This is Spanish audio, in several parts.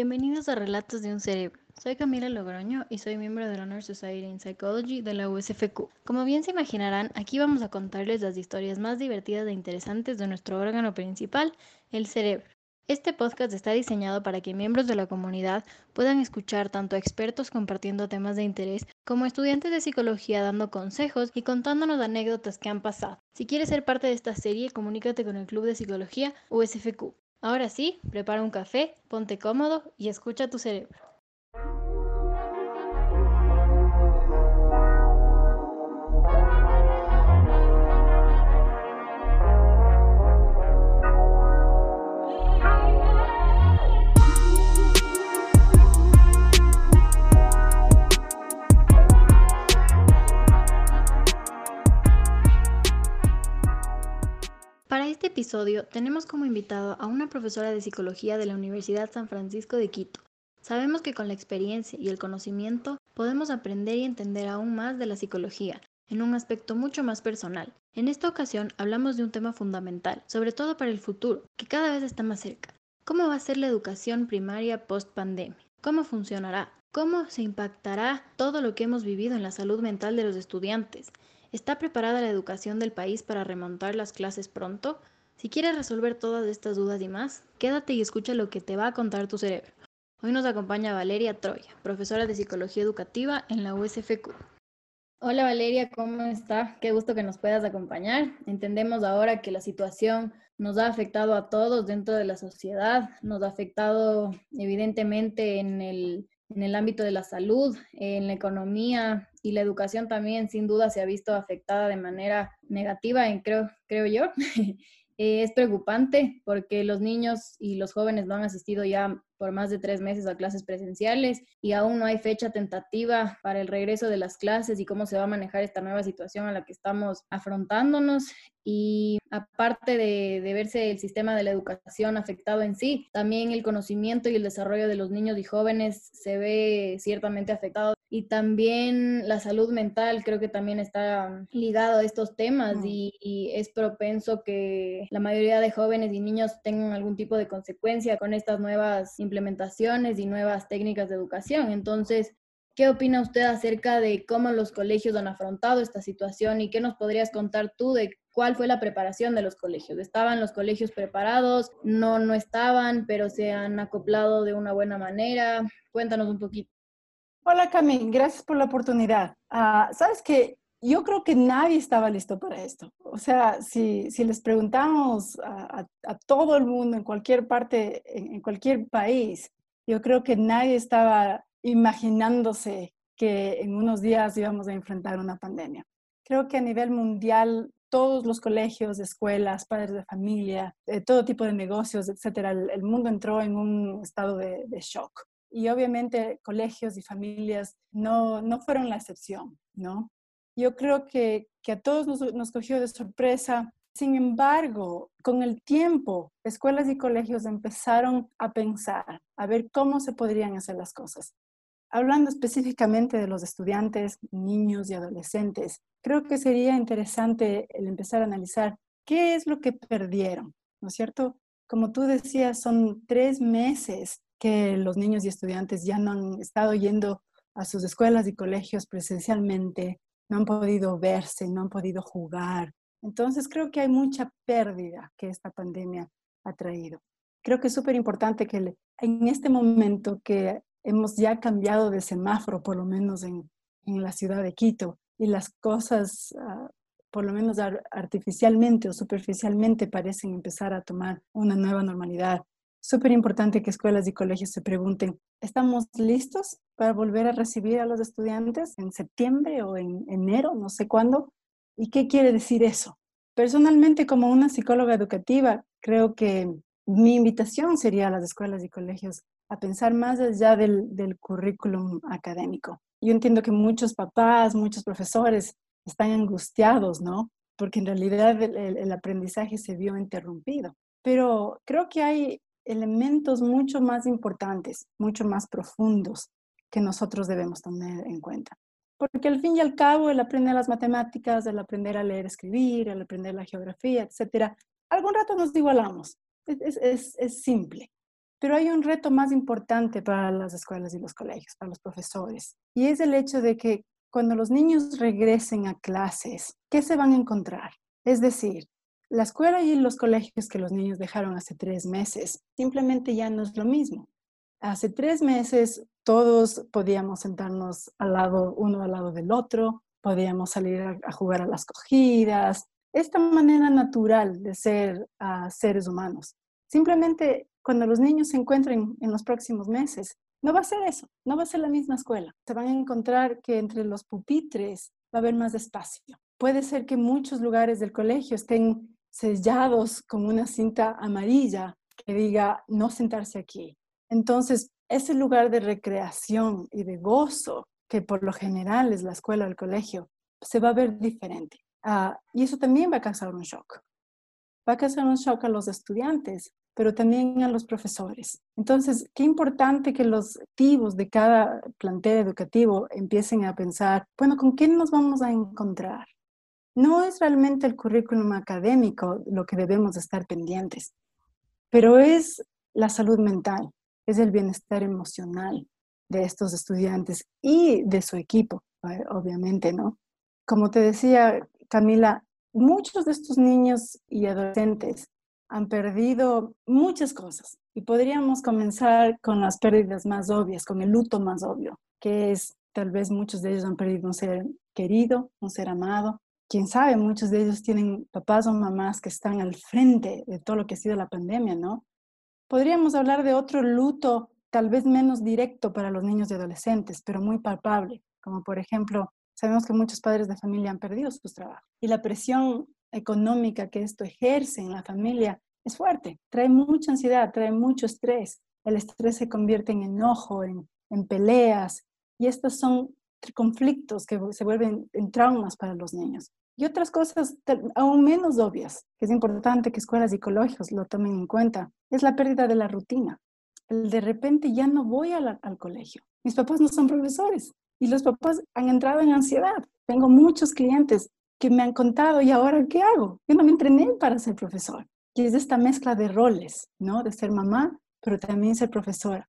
Bienvenidos a Relatos de un Cerebro. Soy Camila Logroño y soy miembro de la Honor Society in Psychology de la USFQ. Como bien se imaginarán, aquí vamos a contarles las historias más divertidas e interesantes de nuestro órgano principal, el cerebro. Este podcast está diseñado para que miembros de la comunidad puedan escuchar tanto a expertos compartiendo temas de interés como estudiantes de psicología dando consejos y contándonos anécdotas que han pasado. Si quieres ser parte de esta serie, comunícate con el Club de Psicología USFQ. Ahora sí, prepara un café, ponte cómodo y escucha tu cerebro. Tenemos como invitado a una profesora de psicología de la Universidad San Francisco de Quito. Sabemos que con la experiencia y el conocimiento podemos aprender y entender aún más de la psicología, en un aspecto mucho más personal. En esta ocasión hablamos de un tema fundamental, sobre todo para el futuro, que cada vez está más cerca. ¿Cómo va a ser la educación primaria post pandemia? ¿Cómo funcionará? ¿Cómo se impactará todo lo que hemos vivido en la salud mental de los estudiantes? ¿Está preparada la educación del país para remontar las clases pronto? Si quieres resolver todas estas dudas y más, quédate y escucha lo que te va a contar tu cerebro. Hoy nos acompaña Valeria Troya, profesora de Psicología Educativa en la USFQ. Hola Valeria, ¿cómo está? Qué gusto que nos puedas acompañar. Entendemos ahora que la situación nos ha afectado a todos dentro de la sociedad, nos ha afectado evidentemente en el, en el ámbito de la salud, en la economía, y la educación también sin duda se ha visto afectada de manera negativa, creo, creo yo. es preocupante porque los niños y los jóvenes no han asistido ya por más de tres meses a clases presenciales y aún no hay fecha tentativa para el regreso de las clases y cómo se va a manejar esta nueva situación a la que estamos afrontándonos. Y aparte de, de, verse el sistema de la educación afectado en sí, también el conocimiento y el desarrollo de los niños y jóvenes se ve ciertamente afectado. Y también la salud mental creo que también está ligado a estos temas mm. y, y es propenso que la mayoría de jóvenes y niños tengan algún tipo de consecuencia con estas nuevas implementaciones y nuevas técnicas de educación. Entonces, ¿qué opina usted acerca de cómo los colegios han afrontado esta situación y qué nos podrías contar tú de cuál fue la preparación de los colegios? ¿Estaban los colegios preparados? No, no estaban, pero se han acoplado de una buena manera. Cuéntanos un poquito. Hola Camille, gracias por la oportunidad. Uh, Sabes que yo creo que nadie estaba listo para esto. O sea, si, si les preguntamos a, a, todo el mundo en cualquier parte, en, en, cualquier país, yo creo que nadie estaba imaginándose que en unos días íbamos a enfrentar una pandemia. Creo que a nivel mundial, todos los colegios, escuelas, padres de familia, eh, todo tipo de negocios, etcétera, el, el, mundo entró en un estado de, de shock. Y obviamente colegios y familias no, no fueron la excepción, ¿no? Yo creo que, que a todos nos, nos, cogió de sorpresa. Sin embargo, con el tiempo, escuelas y colegios empezaron a pensar, a ver cómo se podrían hacer las cosas. Hablando específicamente de los estudiantes, niños y adolescentes, creo que sería interesante el empezar a analizar qué es lo que perdieron, ¿no es cierto? Como tú decías, son tres meses que los niños y estudiantes ya no han estado yendo a sus escuelas y colegios presencialmente, no han podido verse, no han podido jugar. Entonces creo que hay mucha pérdida que esta pandemia ha traído. Creo que es súper importante que en este momento que hemos ya cambiado de semáforo, por lo menos en, en la ciudad de Quito, y las cosas, uh, por lo menos artificialmente o superficialmente, parecen empezar a tomar una nueva normalidad súper importante que escuelas y colegios se pregunten, ¿estamos listos para volver a recibir a los estudiantes en septiembre o en enero, no sé cuándo? ¿Y qué quiere decir eso? Personalmente, como una psicóloga educativa, creo que mi invitación sería a las escuelas y colegios a pensar más allá del, del currículum académico. Yo entiendo que muchos papás, muchos profesores están angustiados, ¿no? Porque en realidad el, el aprendizaje se vio interrumpido. Pero creo que hay elementos mucho más importantes, mucho más profundos que nosotros debemos tener en cuenta. Porque al fin y al cabo, el aprender las matemáticas, el aprender a leer, escribir, el aprender la geografía, etcétera, algún rato nos igualamos. Es, es, es simple. Pero hay un reto más importante para las escuelas y los colegios, para los profesores, y es el hecho de que cuando los niños regresen a clases, ¿qué se van a encontrar? Es decir, la escuela y los colegios que los niños dejaron hace tres meses simplemente ya no es lo mismo. Hace tres meses todos podíamos sentarnos al lado, uno al lado del otro, podíamos salir a, jugar a las cogidas, esta manera natural de ser uh, seres humanos. Simplemente cuando los niños se encuentren en los próximos meses, no va a ser eso, no va a ser la misma escuela. Se van a encontrar que entre los pupitres va a haber más espacio. Puede ser que muchos lugares del colegio estén sellados con una cinta amarilla que diga no sentarse aquí. Entonces, ese lugar de recreación y de gozo, que por lo general es la escuela o el colegio, se va a ver diferente. Ah, y eso también va a causar un shock. Va a causar un shock a los estudiantes, pero también a los profesores. Entonces, qué importante que los activos de cada plantel educativo empiecen a pensar, bueno, ¿con quién nos vamos a encontrar? No es realmente el currículum académico lo que debemos estar pendientes, pero es la salud mental, es el bienestar emocional de estos estudiantes y de su equipo, eh, obviamente, ¿no? Como te decía, Camila, muchos de estos niños y adolescentes han perdido muchas cosas y podríamos comenzar con las pérdidas más obvias, con el luto más obvio, que es tal vez muchos de ellos han perdido un ser querido, un ser amado. Quién sabe, muchos de ellos tienen papás o mamás que están al frente de todo lo que ha sido la pandemia, ¿no? Podríamos hablar de otro luto tal vez menos directo para los niños y adolescentes, pero muy palpable, como por ejemplo, sabemos que muchos padres de familia han perdido sus trabajos y la presión económica que esto ejerce en la familia es fuerte, trae mucha ansiedad, trae mucho estrés. El estrés se convierte en enojo, en, en peleas y estos son conflictos que se vuelven en traumas para los niños. Y otras cosas aún menos obvias, que es importante que escuelas y colegios lo tomen en cuenta, es la pérdida de la rutina. El de repente ya no voy al colegio. Mis papás no son profesores y los papás han entrado en ansiedad. Tengo muchos clientes que me han contado, ¿y ahora qué hago? Yo no me entrené para ser profesor. Y es esta mezcla de roles, ¿no? De ser mamá, pero también ser profesora.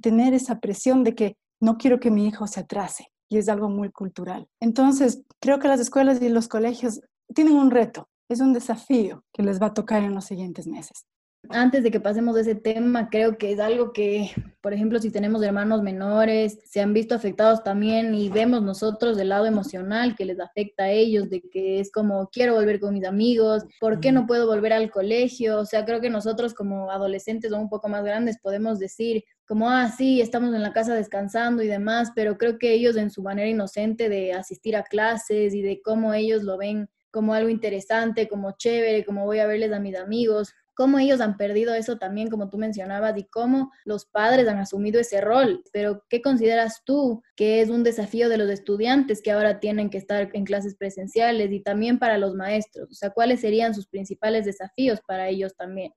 tener esa presión de que no quiero que mi hijo se atrase. Y es algo muy cultural. Entonces, creo que las escuelas y los colegios tienen un reto, es un desafío que les va a tocar en los siguientes meses antes de que pasemos de ese tema, creo que es algo que, por ejemplo, si tenemos hermanos menores, se han visto afectados también y vemos nosotros del lado emocional que les afecta a ellos, de que es como, quiero volver con mis amigos, ¿por qué no puedo volver al colegio? O sea, creo que nosotros como adolescentes o un poco más grandes podemos decir, como, ah, sí, estamos en la casa descansando y demás, pero creo que ellos en su manera inocente de asistir a clases y de cómo ellos lo ven como algo interesante, como chévere, como voy a verles a mis amigos, cómo ellos han perdido eso también, como tú mencionabas, y cómo los padres han asumido ese rol. Pero, ¿qué consideras tú que es un desafío de los estudiantes que ahora tienen que estar en clases presenciales y también para los maestros? O sea, ¿cuáles serían sus principales desafíos para ellos también?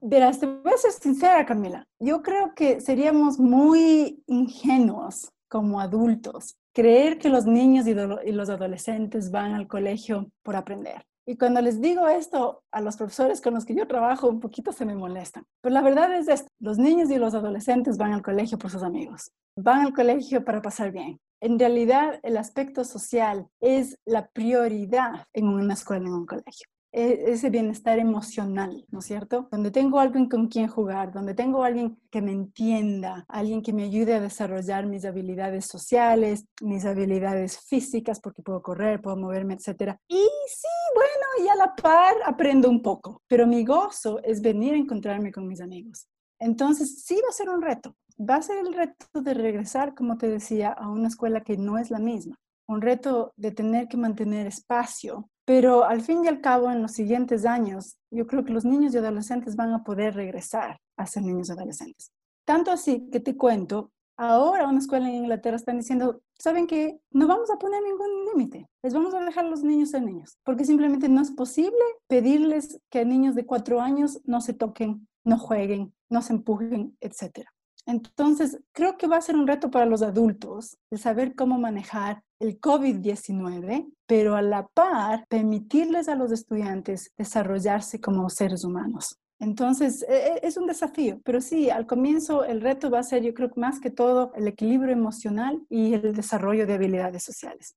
Verás, te voy a ser sincera, Camila. Yo creo que seríamos muy ingenuos como adultos creer que los niños y los adolescentes van al colegio por aprender. Y cuando les digo esto a los profesores con los que yo trabajo, un poquito se me molestan. Pero la verdad es esto, los niños y los adolescentes van al colegio por sus amigos, van al colegio para pasar bien. En realidad, el aspecto social es la prioridad en una escuela, en un colegio. E, ese bienestar emocional, ¿no es cierto? Donde tengo alguien con quien jugar, donde tengo alguien que me entienda, alguien que me ayude a desarrollar mis habilidades sociales, mis habilidades físicas, porque puedo correr, puedo moverme, etc. Y sí, bueno, y a la par aprendo un poco, pero mi gozo es venir a encontrarme con mis amigos. Entonces, sí va a ser un reto. Va a ser el reto de regresar, como te decía, a una escuela que no es la misma. Un reto de tener que mantener espacio pero al fin y al cabo, en los siguientes años, yo creo que los niños y adolescentes van a poder regresar a ser niños y adolescentes. Tanto así que te cuento, ahora una escuela en Inglaterra están diciendo, ¿saben qué? No vamos a poner ningún límite. Les vamos a dejar los niños ser niños, porque simplemente no es posible pedirles que a niños de cuatro años no se toquen, no jueguen, no se empujen, etcétera. Entonces, creo que va a ser un reto para los adultos de saber cómo manejar el COVID-19, pero a la par permitirles a los estudiantes desarrollarse como seres humanos. Entonces, e, e, es un desafío, pero sí, al comienzo el reto va a ser, yo creo, más que todo el equilibrio emocional y el desarrollo de habilidades sociales.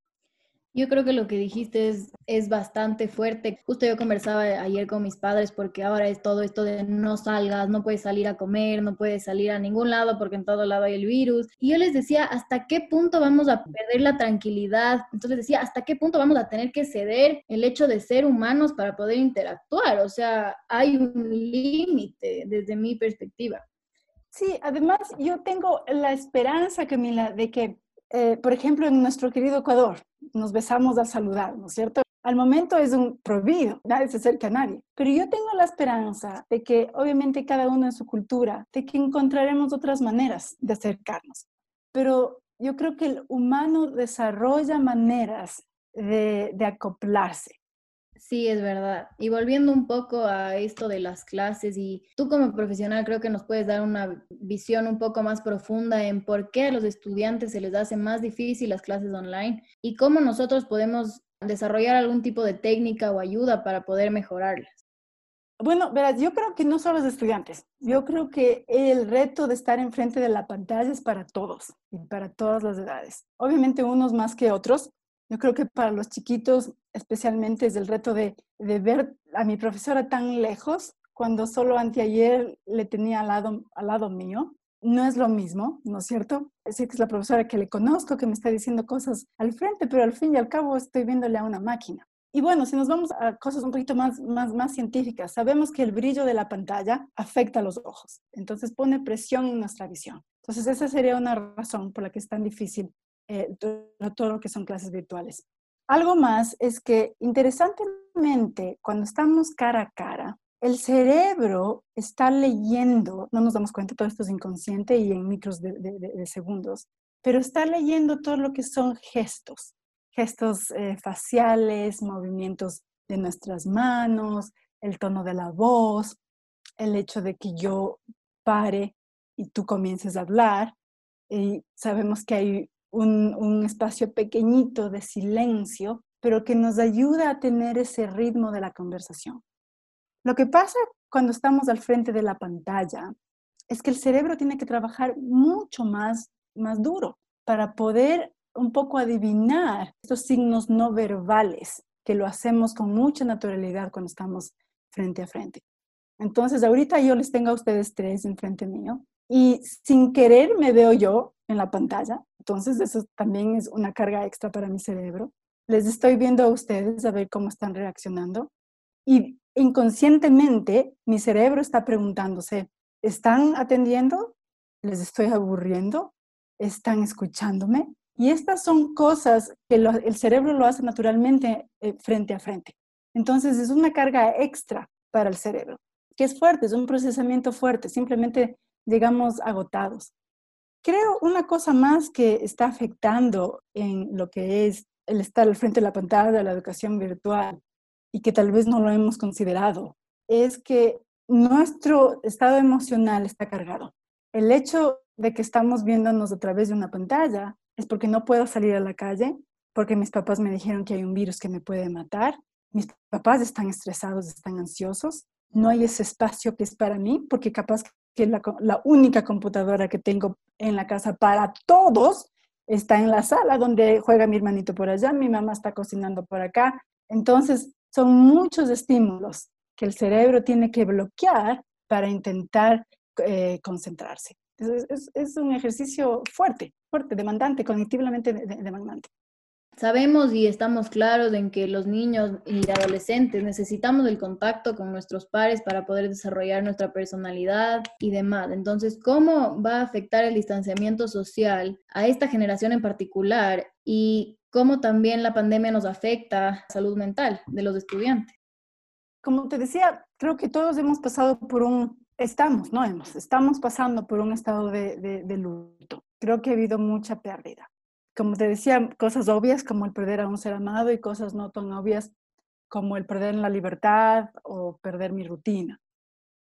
Yo creo que lo que dijiste es, es bastante fuerte. Justo yo conversaba ayer con mis padres porque ahora es todo esto de no salgas, no puedes salir a comer, no puedes salir a ningún lado porque en todo lado hay el virus. Y yo les decía, ¿hasta qué punto vamos a perder la tranquilidad? Entonces decía, ¿hasta qué punto vamos a tener que ceder el hecho de ser humanos para poder interactuar? O sea, hay un límite desde mi perspectiva. Sí, además yo tengo la esperanza, Camila, de que eh, por ejemplo, en nuestro querido Ecuador, nos besamos a saludar, ¿no es cierto? Al momento es un prohibido, nadie se acerca a nadie. Pero yo tengo la esperanza de que, obviamente, cada uno en su cultura, de que encontraremos otras maneras de acercarnos. Pero yo creo que el humano desarrolla maneras de acoplarse. Sí, es verdad. Y volviendo un poco a esto de las clases, y tú como profesional creo que nos puedes dar una visión un poco más profunda en por qué a los estudiantes se les hace más difícil las clases online y cómo nosotros podemos desarrollar algún tipo de técnica o ayuda para poder mejorarlas. Bueno, verás, yo creo que no solo los estudiantes, yo creo que el reto de estar enfrente de la pantalla es para todos y para todas las edades. Obviamente unos más que otros, yo creo que para los chiquitos especialmente es el reto de, ver a mi profesora tan lejos cuando solo anteayer le tenía al lado, al lado mío. No es lo mismo, ¿no es cierto? Decir, que es la profesora que le conozco, que me está diciendo cosas al frente, pero al fin y al cabo estoy viéndole a una máquina. Y bueno, si nos vamos a cosas un poquito más, más, más científicas, sabemos que el brillo de la pantalla afecta a los ojos, entonces pone presión en nuestra visión. Entonces esa sería una razón por la que es tan difícil eh, todo lo que son clases virtuales. Algo más es que interesantemente, cuando estamos cara a cara, el cerebro está leyendo, no nos damos cuenta, todo esto es inconsciente y en micros de, segundos, pero está leyendo todo lo que son gestos, gestos eh, faciales, movimientos de nuestras manos, el tono de la voz, el hecho de que yo pare y tú comiences a hablar. Y sabemos que hay un, espacio pequeñito de silencio, pero que nos ayuda a tener ese ritmo de la conversación. Lo que pasa cuando estamos al frente de la pantalla es que el cerebro tiene que trabajar mucho más, más duro para poder un poco adivinar estos signos no verbales que lo hacemos con mucha naturalidad cuando estamos frente a frente. Entonces, ahorita yo les tengo a ustedes tres enfrente mío y sin querer me veo yo en la pantalla. Entonces, eso también es una carga extra para mi cerebro. Les estoy viendo a ustedes a ver cómo están reaccionando. Y inconscientemente mi cerebro está preguntándose, ¿están atendiendo? ¿Les estoy aburriendo? ¿Están escuchándome? Y estas son cosas que el cerebro lo hace naturalmente eh, frente a frente. Entonces es una carga extra para el cerebro, que es fuerte, es un procesamiento fuerte, simplemente llegamos agotados. Creo una cosa más que está afectando en lo que es el estar al frente de la pantalla de la educación virtual y que tal vez no lo hemos considerado, es que nuestro estado emocional está cargado. El hecho de que estamos viéndonos a través de una pantalla es porque no puedo salir a la calle, porque mis papás me dijeron que hay un virus que me puede matar, mis papás están estresados, están ansiosos, no hay ese espacio que es para mí, porque capaz que la, la única computadora que tengo en la casa para todos está en la sala donde juega mi hermanito por allá, mi mamá está cocinando por acá. Entonces, son muchos estímulos que el cerebro tiene que bloquear para intentar eh, concentrarse. Es, es, un ejercicio fuerte, fuerte, demandante, cognitivamente demandante. Sabemos y estamos claros en que los niños y adolescentes necesitamos el contacto con nuestros pares para poder desarrollar nuestra personalidad y demás. Entonces, ¿cómo va a afectar el distanciamiento social a esta generación en particular y cómo también la pandemia nos afecta la salud mental de los estudiantes? Como te decía, creo que todos hemos pasado por un, estamos, no hemos, estamos pasando por un estado de, de luto. Creo que ha habido mucha pérdida como te decía, cosas obvias como el perder a un ser amado y cosas no tan obvias como el perder la libertad o perder mi rutina.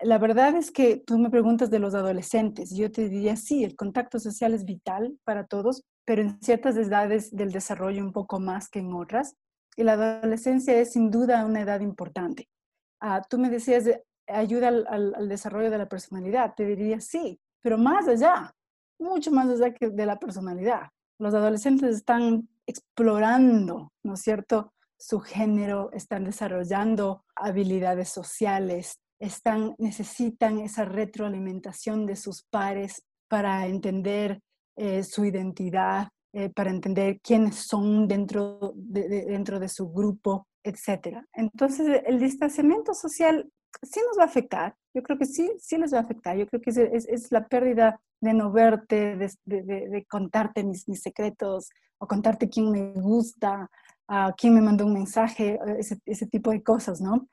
La verdad es que tú me preguntas de los adolescentes. Yo te diría, sí, el contacto social es vital para todos, pero en ciertas edades del desarrollo un poco más que en otras. Y la adolescencia es sin duda una edad importante. Ah, tú me decías, ayuda al, desarrollo de la personalidad. Te diría sí, pero más allá, mucho más allá que de la personalidad. Los adolescentes están explorando, ¿no es cierto?, su género, están desarrollando habilidades sociales, están, necesitan esa retroalimentación de sus pares para entender eh, su identidad, eh, para entender quiénes son dentro de, dentro de su grupo, etc. Entonces, el distanciamiento social sí nos va a afectar. Yo creo que sí, sí les va a afectar. Yo creo que es, es, la pérdida de no verte, de, de, de contarte mis, mis, secretos o contarte quién me gusta, a quién me mandó un mensaje, ese, ese tipo de cosas, ¿no?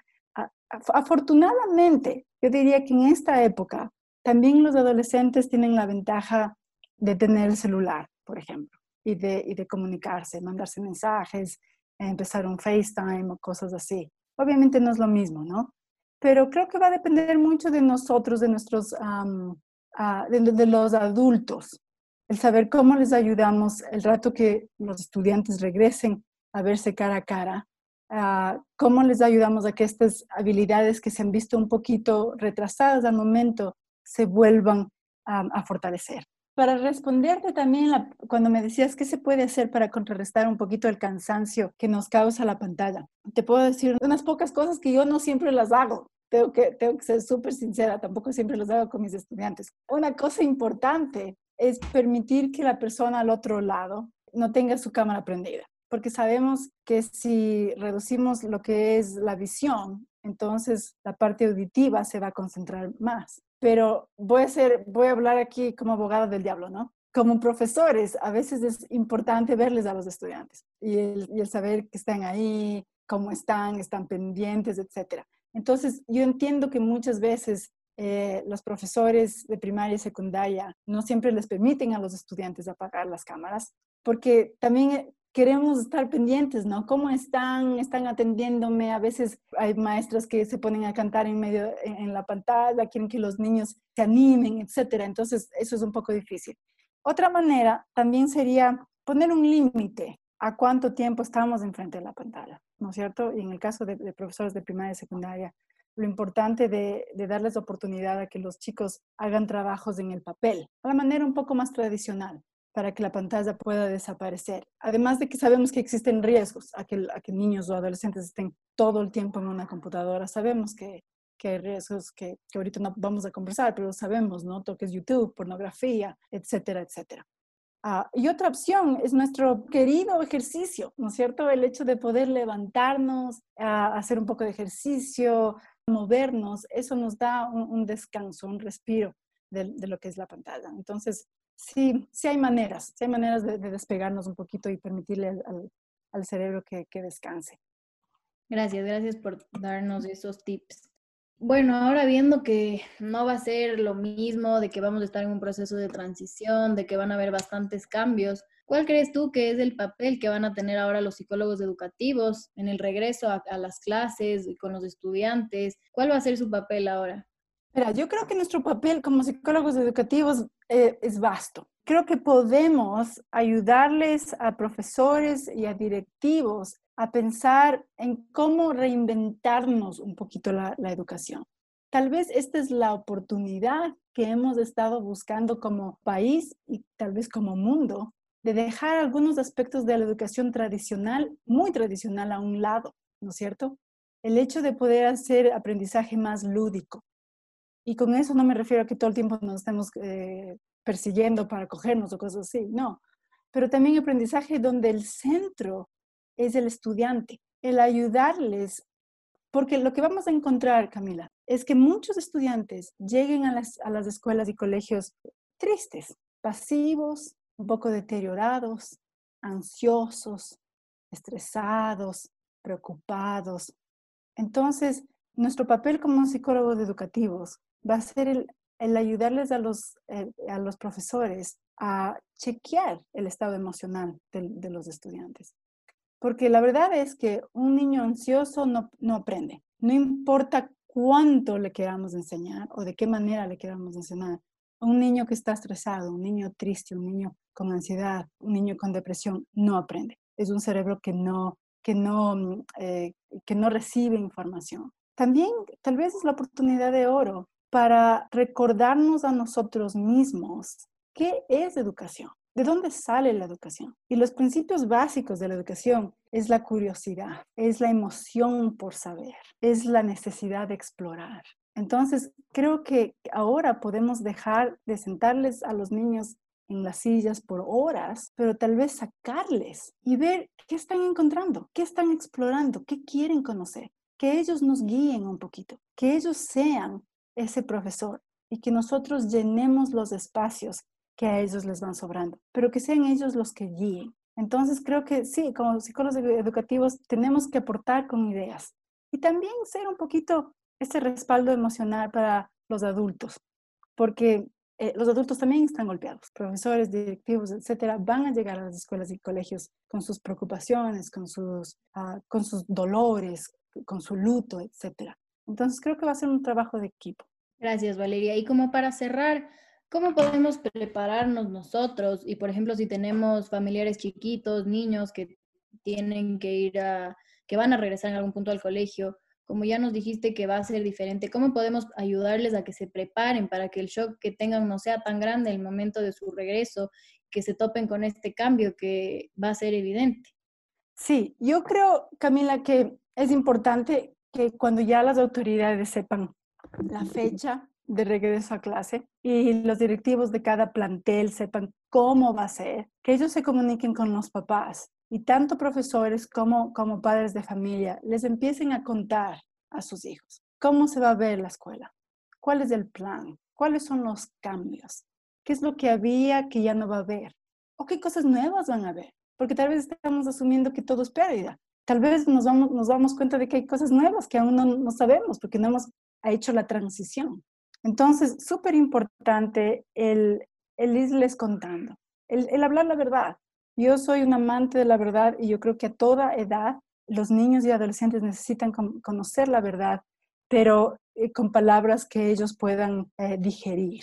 Afortunadamente, yo diría que en esta época también los adolescentes tienen la ventaja de tener el celular, por ejemplo, y de, y de comunicarse, mandarse mensajes, empezar un FaceTime o cosas así. Obviamente no es lo mismo, ¿no? Pero creo que va a depender mucho de nosotros, de nuestros, ah, de, los adultos, el saber cómo les ayudamos el rato que los estudiantes regresen a verse cara a cara, uh, cómo les ayudamos a que estas habilidades que se han visto un poquito retrasadas al momento se vuelvan a fortalecer. Para responderte también cuando me decías qué se puede hacer para contrarrestar un poquito el cansancio que nos causa la pantalla, te puedo decir unas pocas cosas que yo no siempre las hago. Tengo que, tengo que ser súper sincera, tampoco siempre las hago con mis estudiantes. Una cosa importante es permitir que la persona al otro lado no tenga su cámara prendida porque sabemos que si reducimos lo que es la visión, entonces la parte auditiva se va a concentrar más. Pero voy a, ser, voy a hablar aquí como abogada del diablo, ¿no? Como profesores, a veces es importante verles a los estudiantes y el, saber que están ahí, cómo están, están pendientes, etc. Entonces, yo entiendo que muchas veces eh, los profesores de primaria y secundaria no siempre les permiten a los estudiantes apagar las cámaras, porque también queremos estar pendientes, ¿no? ¿Cómo están? ¿Están atendiéndome? A veces hay maestras que se ponen a cantar en medio, en, la pantalla, quieren que los niños se animen, etcétera. Entonces, eso es un poco difícil. Otra manera también sería poner un límite a cuánto tiempo estamos enfrente de la pantalla, ¿no es cierto? Y en el caso de, profesores de primaria y secundaria, lo importante de, de, darles oportunidad a que los chicos hagan trabajos en el papel, a la manera un poco más tradicional, para que la pantalla pueda desaparecer. Además de que sabemos que existen riesgos a que, niños o adolescentes estén todo el tiempo en una computadora. Sabemos que, que hay riesgos que, que, ahorita no vamos a conversar, pero sabemos, ¿no? Toques YouTube, pornografía, etcétera, etcétera. Ah, y otra opción es nuestro querido ejercicio, ¿no es cierto? El hecho de poder levantarnos, hacer un poco de ejercicio, movernos, eso nos da un, descanso, un respiro de, lo que es la pantalla. Entonces, sí, sí hay maneras, sí hay maneras de, despegarnos un poquito y permitirle al, al, cerebro que, que descanse. Gracias, gracias por darnos esos tips. Bueno, ahora viendo que no va a ser lo mismo, de que vamos a estar en un proceso de transición, de que van a haber bastantes cambios, ¿cuál crees tú que es el papel que van a tener ahora los psicólogos educativos en el regreso a, a las clases con los estudiantes? ¿Cuál va a ser su papel ahora? Mira, yo creo que nuestro papel como psicólogos educativos eh, es vasto. Creo que podemos ayudarles a profesores y a directivos a pensar en cómo reinventarnos un poquito la, la educación. Tal vez esta es la oportunidad que hemos estado buscando como país y tal vez como mundo de dejar algunos aspectos de la educación tradicional, muy tradicional, a un lado, ¿no es cierto? El hecho de poder hacer aprendizaje más lúdico, y con eso no me refiero a que todo el tiempo nos estemos eh, persiguiendo para cogernos o cosas así, no. Pero también aprendizaje donde el centro es el estudiante, el ayudarles, porque lo que vamos a encontrar, Camila, es que muchos estudiantes lleguen a las, a las escuelas y colegios tristes, pasivos, un poco deteriorados, ansiosos, estresados, preocupados. Entonces, nuestro papel como psicólogos educativos va a ser el, ayudarles a los, eh, a los profesores a chequear el estado emocional de, los estudiantes. Porque la verdad es que un niño ansioso no, no aprende. No importa cuánto le queramos enseñar o de qué manera le queramos enseñar. Un niño que está estresado, un niño triste, un niño con ansiedad, un niño con depresión, no aprende. Es un cerebro que no, que no, eh, que no recibe información. también tal vez es la oportunidad de oro para recordarnos a nosotros mismos qué es educación, de dónde sale la educación. Y los principios básicos de la educación es la curiosidad, es la emoción por saber, es la necesidad de explorar. Entonces, creo que ahora podemos dejar de sentarles a los niños en las sillas por horas, pero tal vez sacarles y ver qué están encontrando, qué están explorando, qué quieren conocer, que ellos nos guíen un poquito, que ellos sean ese profesor y que nosotros llenemos los espacios que a ellos les van sobrando, pero que sean ellos los que guíen. Entonces creo que sí, como psicólogos educativos tenemos que aportar con ideas y también ser un poquito ese respaldo emocional para los adultos, porque eh, los adultos también están golpeados. Profesores, directivos, etcétera, van a llegar a las escuelas y colegios con sus preocupaciones, con sus, ah, con sus dolores, con su luto, etcétera. Entonces creo que va a ser un trabajo de equipo. Gracias, Valeria. Y como para cerrar, ¿cómo podemos prepararnos nosotros? Y por ejemplo, si tenemos familiares chiquitos, niños que tienen que ir a, que van a regresar en algún punto al colegio, como ya nos dijiste que va a ser diferente, ¿cómo podemos ayudarles a que se preparen para que el shock que tengan no sea tan grande el momento de su regreso, que se topen con este cambio que va a ser evidente? Sí, yo creo, Camila, que es importante que cuando ya las autoridades sepan la fecha de regreso a clase y los directivos de cada plantel sepan cómo va a ser, que ellos se comuniquen con los papás y tanto profesores como, como padres de familia les empiecen a contar a sus hijos cómo se va a ver la escuela, cuál es el plan, cuáles son los cambios, qué es lo que había que ya no va a haber o qué cosas nuevas van a haber, porque tal vez estamos asumiendo que todo es pérdida. Tal vez nos damos, nos damos cuenta de que hay cosas nuevas que aún no, no sabemos porque no hemos hecho la transición. Entonces, súper importante el, el irles contando, el, el hablar la verdad, yo soy un amante de la verdad y yo creo que a toda edad los niños y adolescentes necesitan conocer la verdad, pero eh, con palabras que ellos puedan eh, digerir.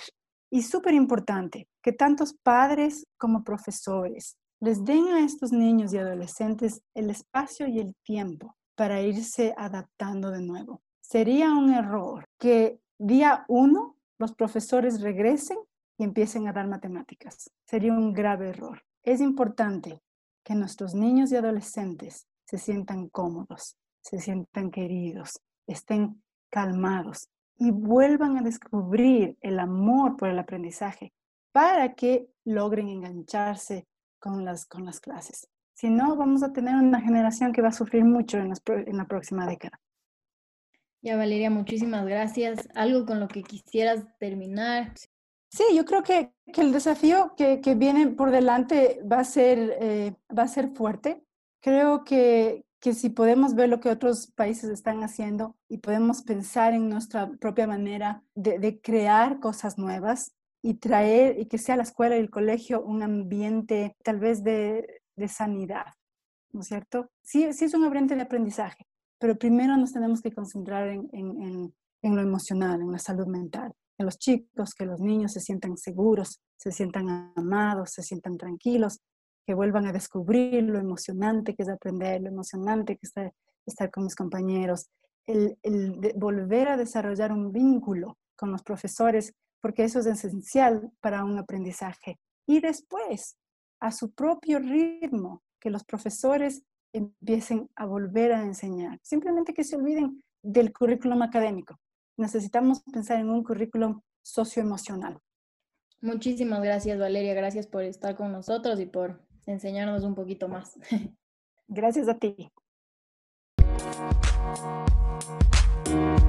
Y súper importante, que tantos padres como profesores les den a estos niños y adolescentes el espacio y el tiempo para irse adaptando de nuevo. Sería un error que día uno los profesores regresen y empiecen a dar matemáticas. Sería un grave error. Es importante que nuestros niños y adolescentes se sientan cómodos, se sientan queridos, estén calmados y vuelvan a descubrir el amor por el aprendizaje para que logren engancharse con las, con las clases. Si no, vamos a tener una generación que va a sufrir mucho en, en la próxima década. Ya, Valeria, muchísimas gracias. ¿Algo con lo que quisieras terminar? Sí, yo creo que, el desafío que, viene por delante va a ser, eh, va a ser fuerte. Creo que, si podemos ver lo que otros países están haciendo y podemos pensar en nuestra propia manera de, crear cosas nuevas y traer y que sea la escuela y el colegio un ambiente tal vez de, sanidad, ¿no es cierto? Sí, sí es un ambiente de aprendizaje, pero primero nos tenemos que concentrar en lo emocional, en la salud mental que los chicos, que los niños se sientan seguros, se sientan amados, se sientan tranquilos, que vuelvan a descubrir lo emocionante que es aprender, lo emocionante que es estar, con mis compañeros, el, volver a desarrollar un vínculo con los profesores, porque eso es esencial para un aprendizaje. Y después, a su propio ritmo, que los profesores empiecen a volver a enseñar. Simplemente que se olviden del currículum académico, necesitamos pensar en un currículum socioemocional. Muchísimas gracias, Valeria. Gracias por estar con nosotros y por enseñarnos un poquito más. Gracias a ti. Thank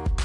you.